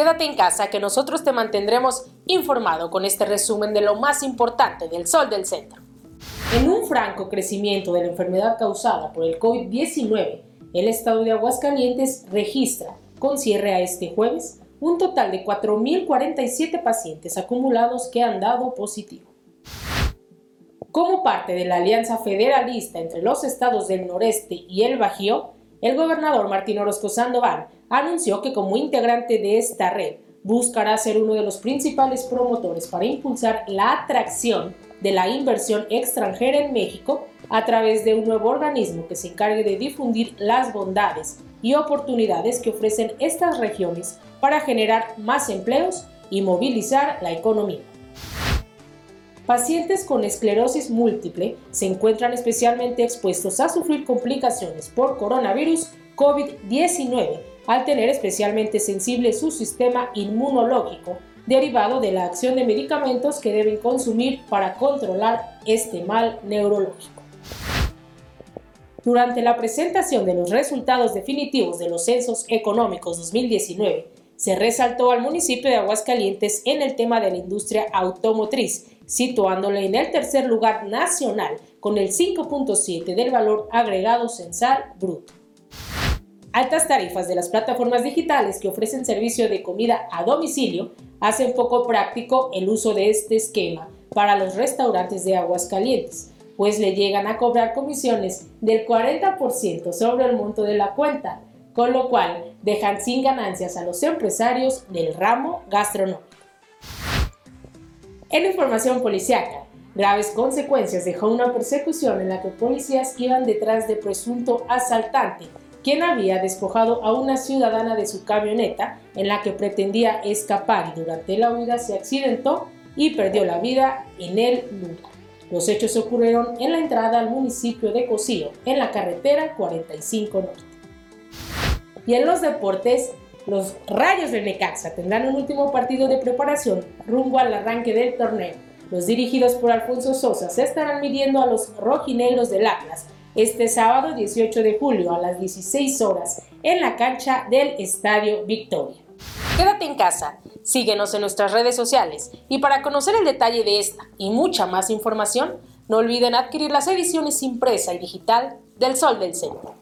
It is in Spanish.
Quédate en casa que nosotros te mantendremos informado con este resumen de lo más importante del Sol del Centro. En un franco crecimiento de la enfermedad causada por el COVID-19, el estado de Aguascalientes registra, con cierre a este jueves, un total de 4.047 pacientes acumulados que han dado positivo. Como parte de la alianza federalista entre los estados del noreste y el Bajío, el gobernador Martín Orozco Sandoval anunció que como integrante de esta red buscará ser uno de los principales promotores para impulsar la atracción de la inversión extranjera en México a través de un nuevo organismo que se encargue de difundir las bondades y oportunidades que ofrecen estas regiones para generar más empleos y movilizar la economía. Pacientes con esclerosis múltiple se encuentran especialmente expuestos a sufrir complicaciones por coronavirus COVID-19 al tener especialmente sensible su sistema inmunológico derivado de la acción de medicamentos que deben consumir para controlar este mal neurológico. Durante la presentación de los resultados definitivos de los censos económicos 2019, se resaltó al municipio de Aguascalientes en el tema de la industria automotriz, situándole en el tercer lugar nacional con el 5.7 del valor agregado censal bruto. Altas tarifas de las plataformas digitales que ofrecen servicio de comida a domicilio hacen poco práctico el uso de este esquema para los restaurantes de Aguascalientes, pues le llegan a cobrar comisiones del 40% sobre el monto de la cuenta, con lo cual dejan sin ganancias a los empresarios del ramo gastronómico. En información policiaca, graves consecuencias dejó una persecución en la que policías iban detrás de presunto asaltante, quien había despojado a una ciudadana de su camioneta en la que pretendía escapar y durante la huida se accidentó y perdió la vida en el lugar. Los hechos ocurrieron en la entrada al municipio de Cocío, en la carretera 45 Norte. Y en los deportes, los Rayos de Necaxa tendrán un último partido de preparación rumbo al arranque del torneo. Los dirigidos por Alfonso Sosa se estarán midiendo a los rojinegros del Atlas este sábado 18 de julio a las 16 horas en la cancha del Estadio Victoria. Quédate en casa, síguenos en nuestras redes sociales y para conocer el detalle de esta y mucha más información, no olviden adquirir las ediciones impresa y digital del Sol del Centro.